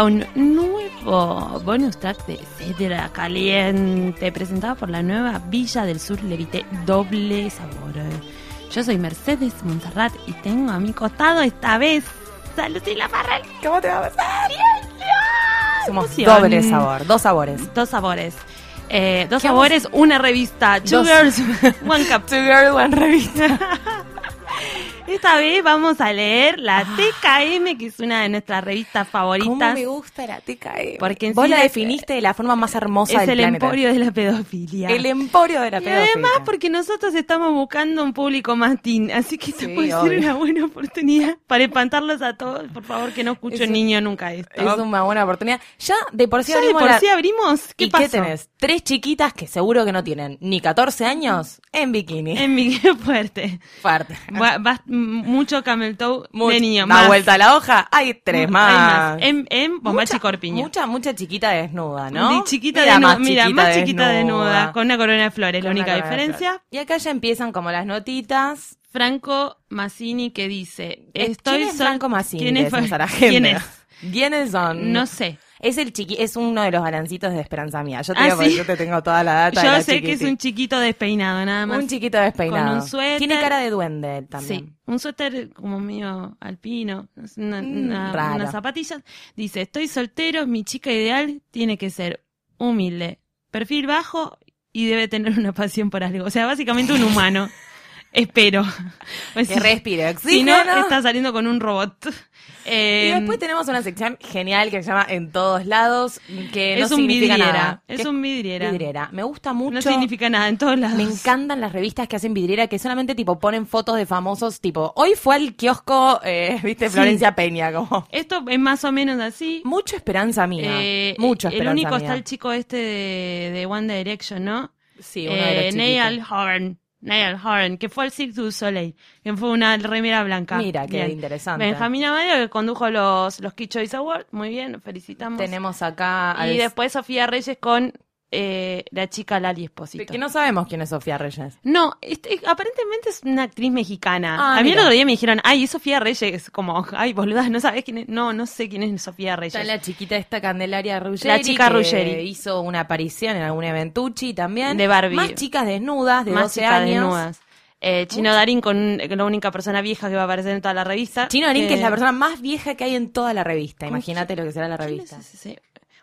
a un nuevo bonus track de Cedra Caliente, presentado por la nueva Villa del Sur Levité Doble Sabor. Yo soy Mercedes Montserrat y tengo a mi costado esta vez a Lucila Farrell. ¿Cómo te va a pasar? ¡Bien! Somos Emoción. doble sabor, dos sabores. Dos sabores. Eh, dos ¿Qué sabores, una revista. Two Dos. Girls, One Cup. Two girl, one revista. Esta vez vamos a leer la TKM, que es una de nuestras revistas ¿Cómo favoritas. me gusta la TKM? Porque en Vos sí la definiste de la forma más hermosa Es del el planeta. emporio de la pedofilia. El emporio de la y pedofilia. además porque nosotros estamos buscando un público más teen, así que esto Sí, puede ser una buena oportunidad para espantarlos a todos. Por favor, que no escuche Es un niño nunca esto. Es una buena oportunidad. Ya de por sí ¿Ya de por la- sí abrimos? ¿Qué ¿Y pasó? qué tenés? Tres chiquitas que seguro que no tienen ni 14 años en bikini. En qué fuerte. Fuerte. Va- mucho camel toe Much- de niño. da más. vuelta a la hoja, hay tres Hay más. En, en Corpiño. Mucha, mucha chiquita desnuda, ¿no? Chiquita Mira, desnuda. más Mira, chiquita más chiquita desnuda. Con una corona de flores. la Con única diferencia. Y acá ya empiezan como las notitas. Franco Massini que dice: Estoy ¿Quién es Franco Massini? ¿Quién es, Decimos a la gente. ¿Quién es? ¿Quiénes son? No sé. Es el chiqui, es uno de los galancitos de Esperanza Mía. Yo te Ah, digo ¿sí? yo te tengo toda la data. de Yo la sé que es un chiquito despeinado, nada más. Un chiquito despeinado. Con un suéter. Tiene cara de duende también. Sí, un suéter como medio alpino, una, Mm, una- unas zapatillas. Dice, estoy soltero, mi chica ideal tiene que ser humilde, perfil bajo y debe tener una pasión por algo. O sea, básicamente un humano. Espero. Pues Que sí. respire Si no, está saliendo con un robot. Y Eh, después tenemos una sección genial que se llama En todos lados, que no es un significa vidriera. nada. Es un vidriera. vidriera. Me gusta mucho. No significa nada en todos lados. Me encantan las revistas que hacen vidriera que solamente tipo ponen fotos de famosos, tipo, hoy fue al kiosco, eh, viste, Sí. Florencia Peña, como Esto es más o menos así. mucho esperanza mía. Eh, mucho el esperanza único mía. está el chico este de, de One Direction, ¿no? Sí, uno de eh, los Niall chiquitos. Horn. Niall Horn, que fue al Cirque du Soleil, que fue una remera blanca. Mira, qué Bien. interesante. Benjamín Amadio, que condujo los, los Kid Choice Awards. Muy bien, felicitamos. Tenemos acá al- y después Sofía Reyes con eh, la chica Lali Esposito. que no sabemos quién es Sofía Reyes. No, este, aparentemente es una actriz mexicana. Ah, a mí el otro día me dijeron, ay, es Sofía Reyes. Como, ay, boluda, ¿no sabes quién es? No, no sé quién es Sofía Reyes. Está la chiquita esta Candelaria Ruggeri. La chica que Ruggeri. hizo una aparición en algún eventucci también. De Barbie. Más chicas desnudas de Más 12 chicas años. desnudas. Eh, Chino Darín con la única persona vieja que va a aparecer en toda la revista. Chino Arín, que es la persona más vieja que hay en toda la revista. ¿Cómo Imagínate lo que será la ¿Quién revista. es?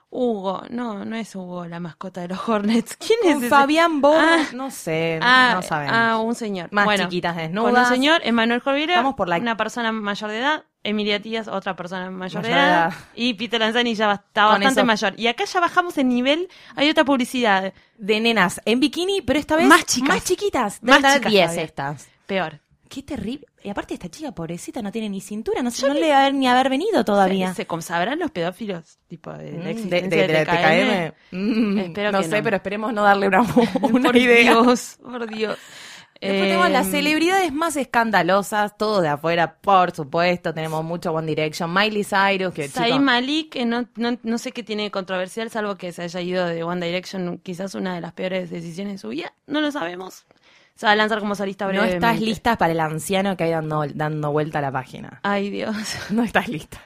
Hugo, no, no es Hugo, la mascota de los Hornets. ¿Quién es Con ese? Fabián Borra, Ah. no sé, Ah, no sabemos. ah, un señor. Más Bueno, chiquitas Con desnudas. un señor, Emanuel Jorvira, Vamos por la- una persona mayor de edad, Emilia Tías, otra persona mayor, de Mayor de edad, edad. y Peter Lanzani ya está Con bastante eso- mayor. Y acá ya bajamos el nivel, hay otra publicidad, De nenas en bikini, pero esta vez Más chicas. Más chiquitas. Más Más chicas 10 todavía. estas. peor. Qué terrible. Y aparte esta chica pobrecita no tiene ni cintura, no sé, no le haber ni haber venido todavía. ¿Se, sabrán los pedófilos? Tipo, de, la Mm, existencia de, de- de TKM? TKM. Mm, Espero no que sé, no. pero esperemos no darle una, una por idea. Dios, por Dios. Después tenemos las Eh, celebridades más escandalosas, todo de afuera, por supuesto. Tenemos mucho One Direction, Miley Cyrus, que chico, Malik, que no, no, no sé qué tiene de controversial, salvo que se haya ido de One Direction, quizás una de las peores decisiones de su vida. No lo sabemos. Se va a lanzar como solista no brevemente. estás lista para el anciano que hay dando, dando vuelta a la página. Ay, Dios. No estás lista.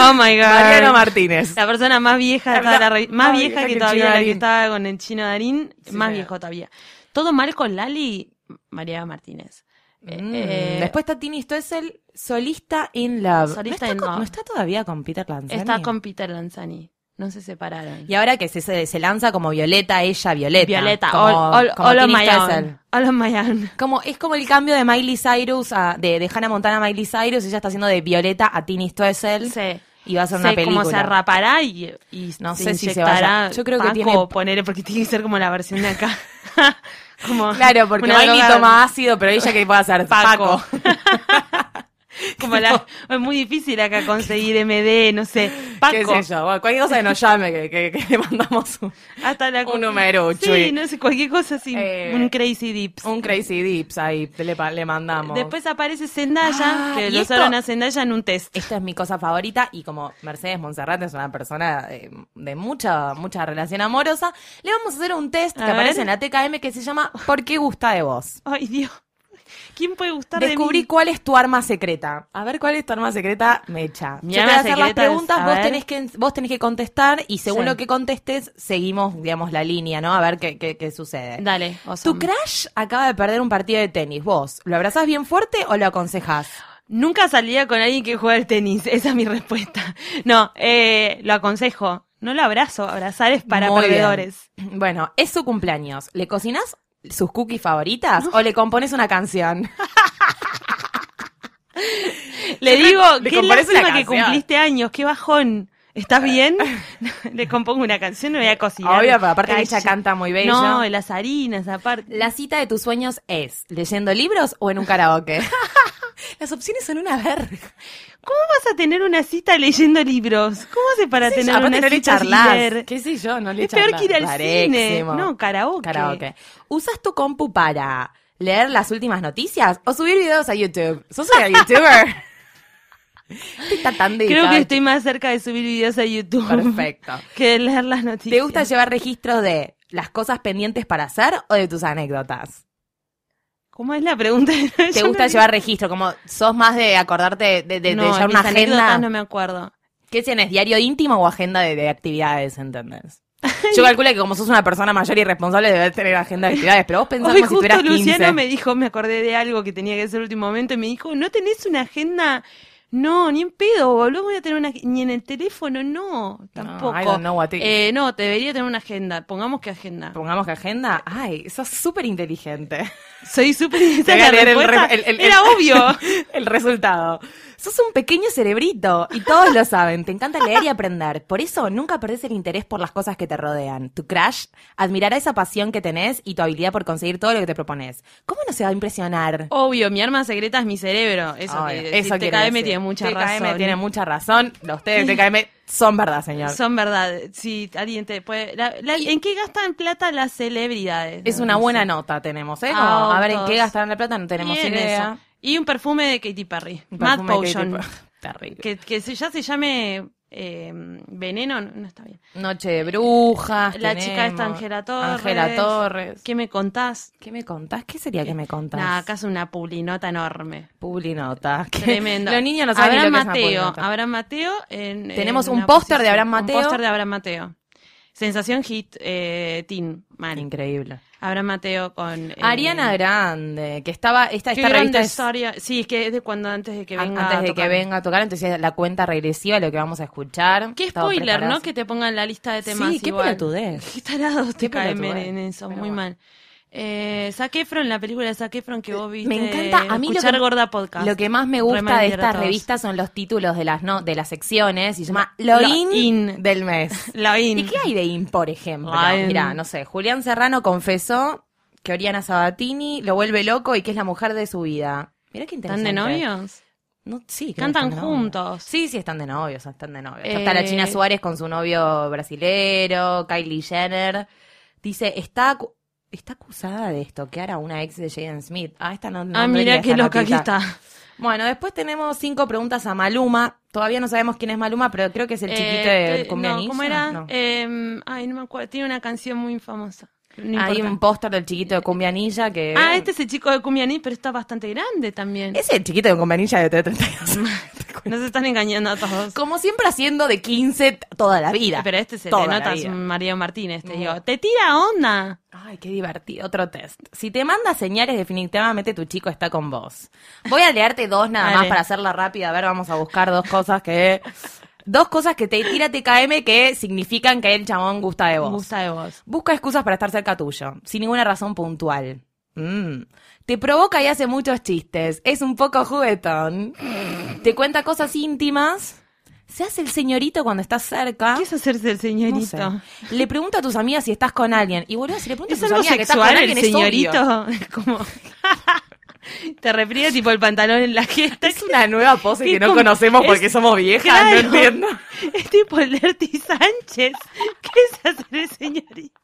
Oh my God. Mariano Martínez. La persona más vieja de toda la revi- Más vieja que todavía la que estaba con el chino Darín. Sí, más viejo todavía. Todo mal con Lali, María Martínez. Eh, Mm, eh, Después está Tini Stoessel, solista in Love. Solista ¿No in con- Love. ¿No está todavía con Peter Lanzani? está con Peter Lanzani. No se separaron. Y ahora que se, se, se lanza como Violeta, ella Violeta. Violeta, como, all, all, como all my own. All on my own. Como, es como el cambio de Miley Cyrus a, de, de Hannah Montana a Miley Cyrus, ella está haciendo de Violeta a Tini Stoessel Sí. y va a ser una película. cómo se rapará y, y No se sé si se vaya. Yo creo que tiene- poner porque tiene que ser como la versión de acá. como Claro, porque una Miley toma ácido, pero ella que puede hacer Paco. Paco. como la, es muy difícil acá conseguir MD, no sé. Paco. ¿Qué sé yo? Bueno, cualquier cosa que nos llame, que, que- que le mandamos un, Hasta la un número, Sí, no sé, cualquier cosa así. Eh, un crazy dips. un Crazy Dips ahí, le, le mandamos. Después aparece Zendaya, Ah, que lo usaron a Zendaya en un test. Esta es mi cosa favorita y como Mercedes Monserrat es una persona de, de mucha mucha relación amorosa, le vamos a hacer un test A que ver. aparece en la TKM que se llama ¿Por qué gusta de vos? Ay, Dios. ¿Quién puede gustar de Descubrí mí? cuál es tu arma secreta. A ver cuál es tu arma secreta, Mecha. Mi Yo te voy a hacer las es- preguntas, vos ver. tenés, que, vos tenés que contestar y según Sí. lo que contestes, seguimos, digamos, la línea, ¿no? A ver qué, qué, qué sucede. Dale, Tu crush acaba de perder un partido de tenis. ¿Vos lo abrazás bien fuerte o lo aconsejás? Nunca salía con alguien que juega al tenis. Esa es mi respuesta. No, eh, lo aconsejo. No lo abrazo. Abrazar es para Muy bien. Bueno, es su cumpleaños. ¿Le cocinas sus cookies favoritas o le compones una canción? Le digo, le qué lástima que cumpliste años. Qué bajón. ¿Estás bien? Le compongo una canción, no voy a cocinar. Obvio, pero aparte Calla. ella canta muy bello. No, y las harinas, aparte. ¿La cita de tus sueños es leyendo libros o en un karaoke? Las opciones son una verga. ¿Cómo vas a tener una cita leyendo libros? ¿Cómo haces para tener una no cita charlas. ¿Qué sé yo? No le Es peor que ir al cine. No, karaoke. Karaoke. ¿Usas tu compu para leer las últimas noticias o subir videos a YouTube? ¿Sos una youtuber? Está tan Creo que estoy más cerca de subir videos a YouTube. Perfecto. Que de leer las noticias. ¿Te gusta llevar registro de las cosas pendientes para hacer o de tus anécdotas? ¿Cómo es la pregunta? ¿Te gusta llevar registro? Como sos más de acordarte de, de, de llevar una agenda. no me acuerdo. ¿Qué tienes? ¿Diario íntimo o agenda de, de actividades, entendés? Yo calculo que como sos una persona mayor y responsable debes tener agenda de actividades, pero vos pensás Hoy como si justo tuvieras 15. Luciano me dijo, me acordé de algo que tenía que hacer el último momento y me dijo, ¿no tenés una agenda? No, ni en pedo, boludo, voy a tener una ni en el teléfono, no, tampoco. I don't know what it- Eh, no, te debería tener una agenda. Pongamos que agenda. Pongamos que agenda. Ay, sos súper inteligente. Soy súper Te el- Era obvio. El resultado. Sos un pequeño cerebrito y todos lo saben. Te encanta leer y aprender. Por eso nunca perdés el interés por las cosas que te rodean. Tu crush admirará esa pasión que tenés y tu habilidad por conseguir todo lo que te propones. ¿Cómo no se va a impresionar? Obvio, mi arma secreta es mi cerebro. Eso, Ay, que, eso TKM quiere decir. Mucha TKM razón. tiene mucha razón. Los TKM son verdad, señor. Son verdad. Si alguien te puede. la- la- ¿En qué gastan plata las celebridades? Es una buena nota tenemos, ¿eh? Autos. a ver en qué gastaron la plata, no tenemos Y en idea. eso. Y un perfume de Katy Perry. Mad Potion. Terrible. Que, que ya se llame eh, Veneno, no, no está bien. Noche de brujas. La chica esta. Angela Torres. Angela Torres. ¿Qué me contás? ¿Qué me contás? ¿Qué sería que me contás? Nada, acá es una pulinota enorme. Publinota. Tremendo. Los niños no saben Abraham lo que es una Mateo. publinota. Abraham Mateo. en- Tenemos en un póster de Abraham Mateo. Un póster de Abraham Mateo. Sensación hit eh, teen. Mal. Increíble. Abraham Mateo con. eh, Ariana Grande, que estaba, esta, esta revista es. Sí, es que es de cuando antes de que venga. antes a de que venga a tocar, entonces la cuenta regresiva de lo que vamos a escuchar. Qué spoiler, preparados. ¿no? Que te pongan la lista de temas. Sí, qué pelotudez. Qué tarados te caen en eso, Pero muy bueno. mal. Eh, Zac Efron, la película de Zac Efron que vos viste. Me encanta, a mí lo que, Gorda Podcast. lo que más me gusta de estas revistas son los títulos de las no, de las secciones y se llama Lo Lo in, in. del mes. La in. ¿Y qué hay de in, por ejemplo? Mira, no sé, Julián Serrano confesó que Oriana Sabatini lo vuelve loco y que es la mujer de su vida. Mira qué ¿Están interesante. de novios? No, sí, Cantan están juntos. Sí, sí, están de novios, están de novios. Eh, Está la China Suárez con su novio brasilero, Kylie Jenner. Dice, está, está acusada de estoquear a una ex de Jaden Smith. Ah, esta no, no ah, mira qué loca aquí está. Bueno, después tenemos cinco preguntas a Maluma. Todavía no sabemos quién es Maluma, pero creo que es el chiquito Eh, de no. ¿Cómo era? No. Eh, ay, no me acuerdo. Tiene una canción muy famosa. No Hay un póster del chiquito de Cumbia Ninja que... Ah, este es el chico de Cumbia Ninja, pero está bastante grande también. Es el chiquito de Cumbia Ninja de 32. Nos están engañando a todos. Como siempre haciendo de 15 t- toda la vida. Pero este se Toda le la nota, es vida. un Mario Martínez, te No. digo. Te tira onda. Ay, qué divertido. Otro test. Si te manda señales, definitivamente tu chico está con vos. Voy a leerte dos nada más para hacerla rápida. A ver, vamos a buscar dos cosas que... Dos cosas que te tira TKM que significan que el chabón gusta de vos. Gusta de vos. Busca excusas para estar cerca tuyo, sin ninguna razón puntual. Mm. Te provoca y hace muchos chistes. Es un poco juguetón. Te cuenta cosas íntimas. Se hace el señorito cuando estás cerca. ¿Qué es hacerse el No señorito? sé. Le pregunta a tus amigas si estás con alguien. Y boludo, si le preguntas ¿Es a tus amigas que estás con alguien, el es obvio. señorito? Es como... Te repliega tipo el pantalón en la jeta. Es una nueva pose que no como- conocemos es- porque somos viejas, Claro. no entiendo. Es tipo el Dirty Sánchez. ¿Qué es hacer el señorito?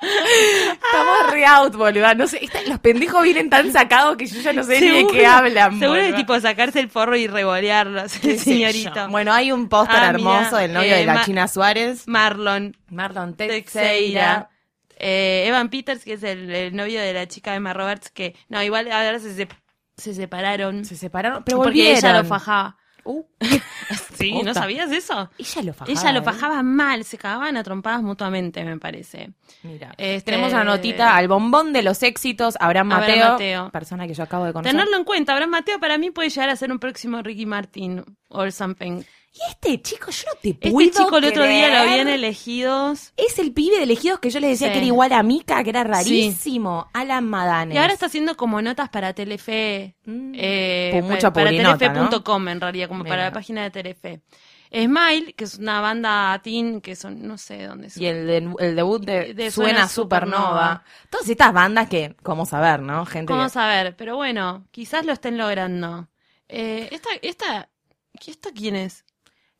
Estamos re out, boluda. No sé, esta- los pendejos vienen tan sacados que yo ya no sé ni de qué hablan. Seguro es tipo sacarse el forro y revolearlo, hacer ¿Qué el sé señorito. Bueno, hay un póster Ah, hermoso mira, del novio eh, de la Ma- China Suárez. Marlon Marlon Teixeira. Teixeira. Eh, Evan Peters, que es el, el novio de la chica Emma Roberts, que no, igual ahora se, sep- se separaron. Se separaron, pero porque volvieron. ella lo fajaba. Uh, Sí, ¿no sabías eso? ella lo fajaba. ella lo ¿eh? fajaba mal, se cagaban a trompadas mutuamente, me parece. Mira, Este- tenemos una notita al bombón de los éxitos, Abraham Abraham Mateo, Mateo. persona que yo acabo de conocer. Tenerlo en cuenta, Abraham Mateo para mí puede llegar a ser un próximo Ricky Martin or something. Y este chico, yo no te Este puedo chico el otro día lo habían elegidos Es el pibe de elegidos que yo les decía Sí. que era igual a Mika, que era rarísimo. Alan Madanes. y ahora está haciendo como notas para Telefe. Mm. Eh, Pues mucha para publinota, telefe.com en realidad, como para la página de Telefe. Smile, que es una banda teen que son, no sé dónde son. Y el, de- el debut de, De Suena, Suena Supernova. Supernova. Todas estas bandas que, cómo saber, ¿no? Gente Vamos que... a ver, pero bueno, quizás lo estén logrando. Eh, esta, esta, ¿esta quién es?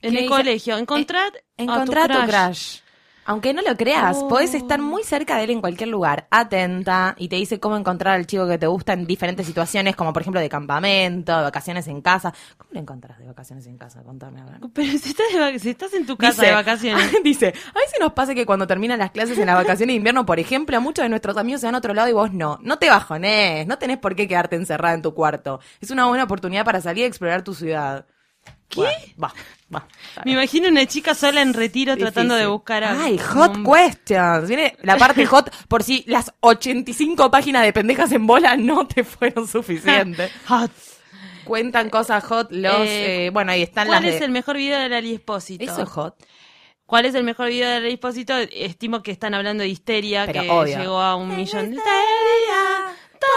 En ¿Qué el dice? colegio, encontrar Encontrar a tu crush. Aunque no lo creas, Oh. podés estar muy cerca de él en cualquier lugar, atenta, y te dice cómo encontrar al chico que te gusta en diferentes situaciones, como por ejemplo de campamento, de vacaciones en casa. ¿Cómo lo encontrás de vacaciones en casa? Contame, a ver. Pero si estás, de si estás en tu casa Dice- de vacaciones. Dice, a veces nos pasa que cuando terminan las clases en las vacaciones de invierno, por ejemplo, muchos de nuestros amigos se van a otro lado y vos no. No te bajones, no tenés por qué quedarte encerrada en tu cuarto. Es una buena oportunidad para salir a explorar tu ciudad. ¿Qué? Bueno, va, va. Me imagino una chica sola en retiro tratando de buscar a. Ay, hot un- questions. Viene la parte hot por si las 85 páginas de pendejas en bola no te fueron suficientes. Hot. Cuentan cosas hot los... Eh, eh, bueno, ahí están ¿Cuál las es de... el mejor video de Lali Espósito? Eso es hot. ¿Cuál es el mejor video de Lali Espósito? Estimo que están hablando de Histeria, Pero que obvio. llegó a un millón de Histeria. Todos.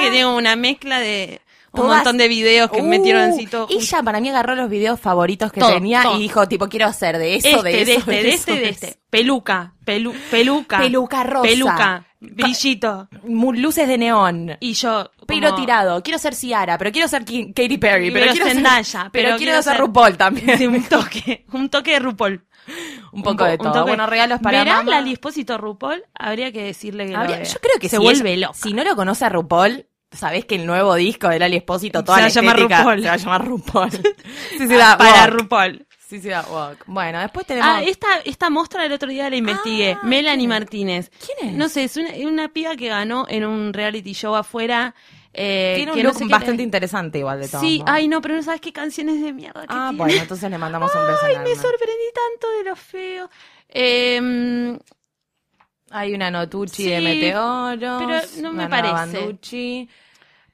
Que tiene una mezcla de un montón de videos que Uh, metieron así juntos. Ella para mí agarró los videos favoritos que Todo, tenía todo. y dijo, tipo, quiero hacer de eso, este, de de, eso, este, de eso, este, de de este. Peluca, pelu, peluca. Peluca rosa. Peluca, brillito. Luces de neón. Y yo. Como- tirado. Quiero ser Ciara, pero quiero ser Katy Perry. Pero, Pero quiero Zendaya, ser, pero pero, quiero, quiero ser ser- RuPaul también. Sí, un toque, un toque de RuPaul. Un poco po- de todo. toque- Bueno, regalos para ¿Verá mamá. Lali Espósito RuPaul? Habría que decirle que Habría- yo creo que se si vuelve loca. Si no lo conoce a RuPaul, sabés que el nuevo disco de Lali Espósito, toda Se va la a llamar estética, RuPaul. Se va a llamar RuPaul. sí, se da para walk. RuPaul. Sí, se da. Bueno, después tenemos... Ah, esta, esta mostra del otro día la investigué. Ah, Melanie. Martínez. ¿Quién es? No sé, es una, una piba que ganó en un reality show afuera. eh, Tiene un que no look sé bastante interesante igual de todo. Sí, ay no, pero no sabes qué canciones de mierda que Ah, tiene. bueno, entonces le mandamos un beso Ay, enorme. me sorprendí tanto de lo feo. Eh, Hay una Notucci Sí, de Meteoros. pero no me parece. Banducci.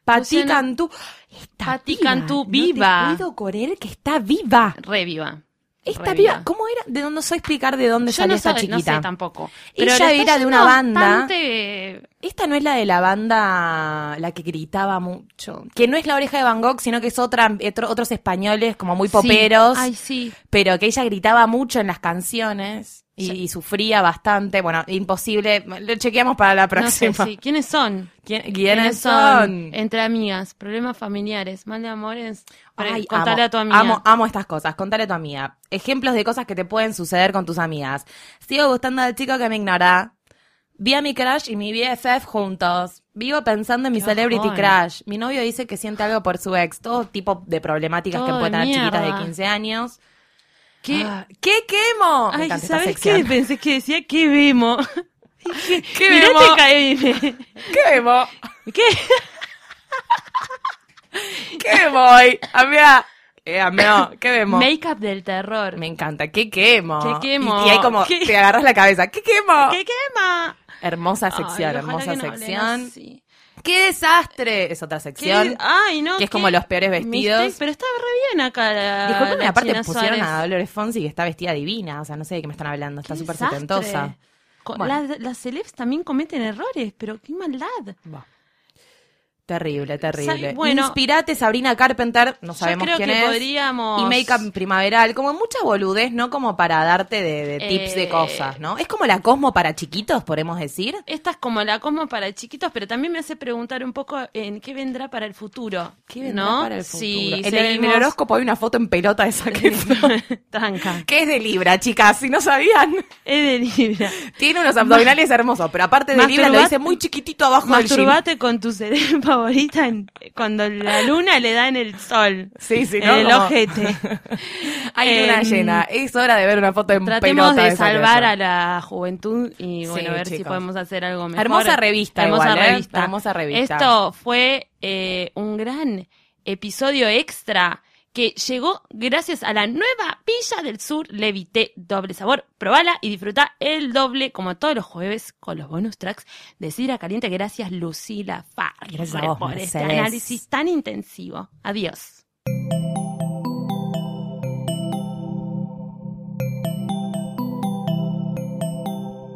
Pati Cantú. Está Pati viva. Cantú, No viva. te puedo creer que está viva. re viva. Esta Re viva. viva. ¿Cómo era? De no sé explicar de dónde Yo salió no, esta sé, no chiquita. sé tampoco. Ella le está era de una banda- bastante- Esta no es la de la banda, la que gritaba mucho. Que no es la oreja de Van Gogh, sino que es otra, otro- otros españoles como muy poperos. Sí. Ay, sí. pero que ella gritaba mucho en las canciones y, Sí. y sufría bastante. Bueno, imposible. Lo chequeamos para la No sé, próxima. sí. ¿Quiénes son? ¿Quién- ¿Quiénes son? Entre amigas, problemas familiares, mal de amores. Ay, contale amo, a tu amiga. Amo, amo estas cosas. Contale a tu amiga. Ejemplos de cosas que te pueden suceder con tus amigas. Sigo gustando al chico que me ignora. Vi a mi crush y mi BFF juntos. Vivo pensando en mi Qué celebrity crush. Mi novio dice que siente algo por su ex. Todo tipo de problemáticas que pueden de tener chiquitas de mierda. 15 años. ¿Qué? Ah, ¿Qué quemo? Ay, ¿sabes qué? Pensé que decía que vemos. ¿Qué Mirá vemo? te cae bien. ¿Qué vemo? ¿Qué? ¿Qué voy? Amiga. Eh, amigo, ¿qué vemos? Make-up del terror. Me encanta. ¿Qué quemo? ¿Qué quemo? Y, y hay como, ¿Qué? te agarras la cabeza. ¿Qué quemo? ¿Qué quema? Hermosa Ay, sección, ojalá hermosa no sección. así. ¡Qué desastre! Es otra ¿Qué? sección. Ay, no. que es qué como los peores vestidos. mistake, pero está re bien acá la. Disculpenme, la aparte China pusieron Suárez. a Dolores Fonsi que está vestida divina. O sea, no sé de qué me están hablando. Está súper setentosa. Bueno. Las, las celebs también cometen errores, pero qué maldad. Bah. Terrible, terrible. Bueno. Inspirate Sabrina Carpenter, no sabemos Yo creo quién que es. podríamos. Y make-up primaveral, como mucha boludez, ¿no? Como para darte de, de tips de Eh, cosas, ¿no? Es como la Cosmo para chiquitos, podemos decir. Esta es como la como para chiquitos, pero también me hace preguntar un poco en qué vendrá para el futuro. ¿Qué vendrá ¿no? para el futuro? Sí, en, el, en el seguimos- horóscopo hay una foto en pelota de Zac Tranca. que es de Libra, chicas, si no sabían. Es de Libra. Tiene unos abdominales hermosos, pero aparte de Libra lo dice muy chiquitito abajo del. Masturbate con tu cerebro favorita en- cuando la luna le da en el sol. Sí, sí, en ¿no? el Como- ojete. Hay luna Em, llena. Es hora de ver una foto en Tratemos pelota de salvar a la juventud y bueno, Sí, ver si podemos hacer algo mejor. Hermosa revista Hermosa igual, ¿eh? revista. Hermosa revista. Esto fue eh, un gran episodio extra que llegó gracias a la nueva Villa del Sur Levité Doble Sabor. Probala y disfruta el doble como todos los jueves con los bonus tracks de Sidra Caliente. Gracias Lucila Farre por este análisis tan intensivo. Adiós.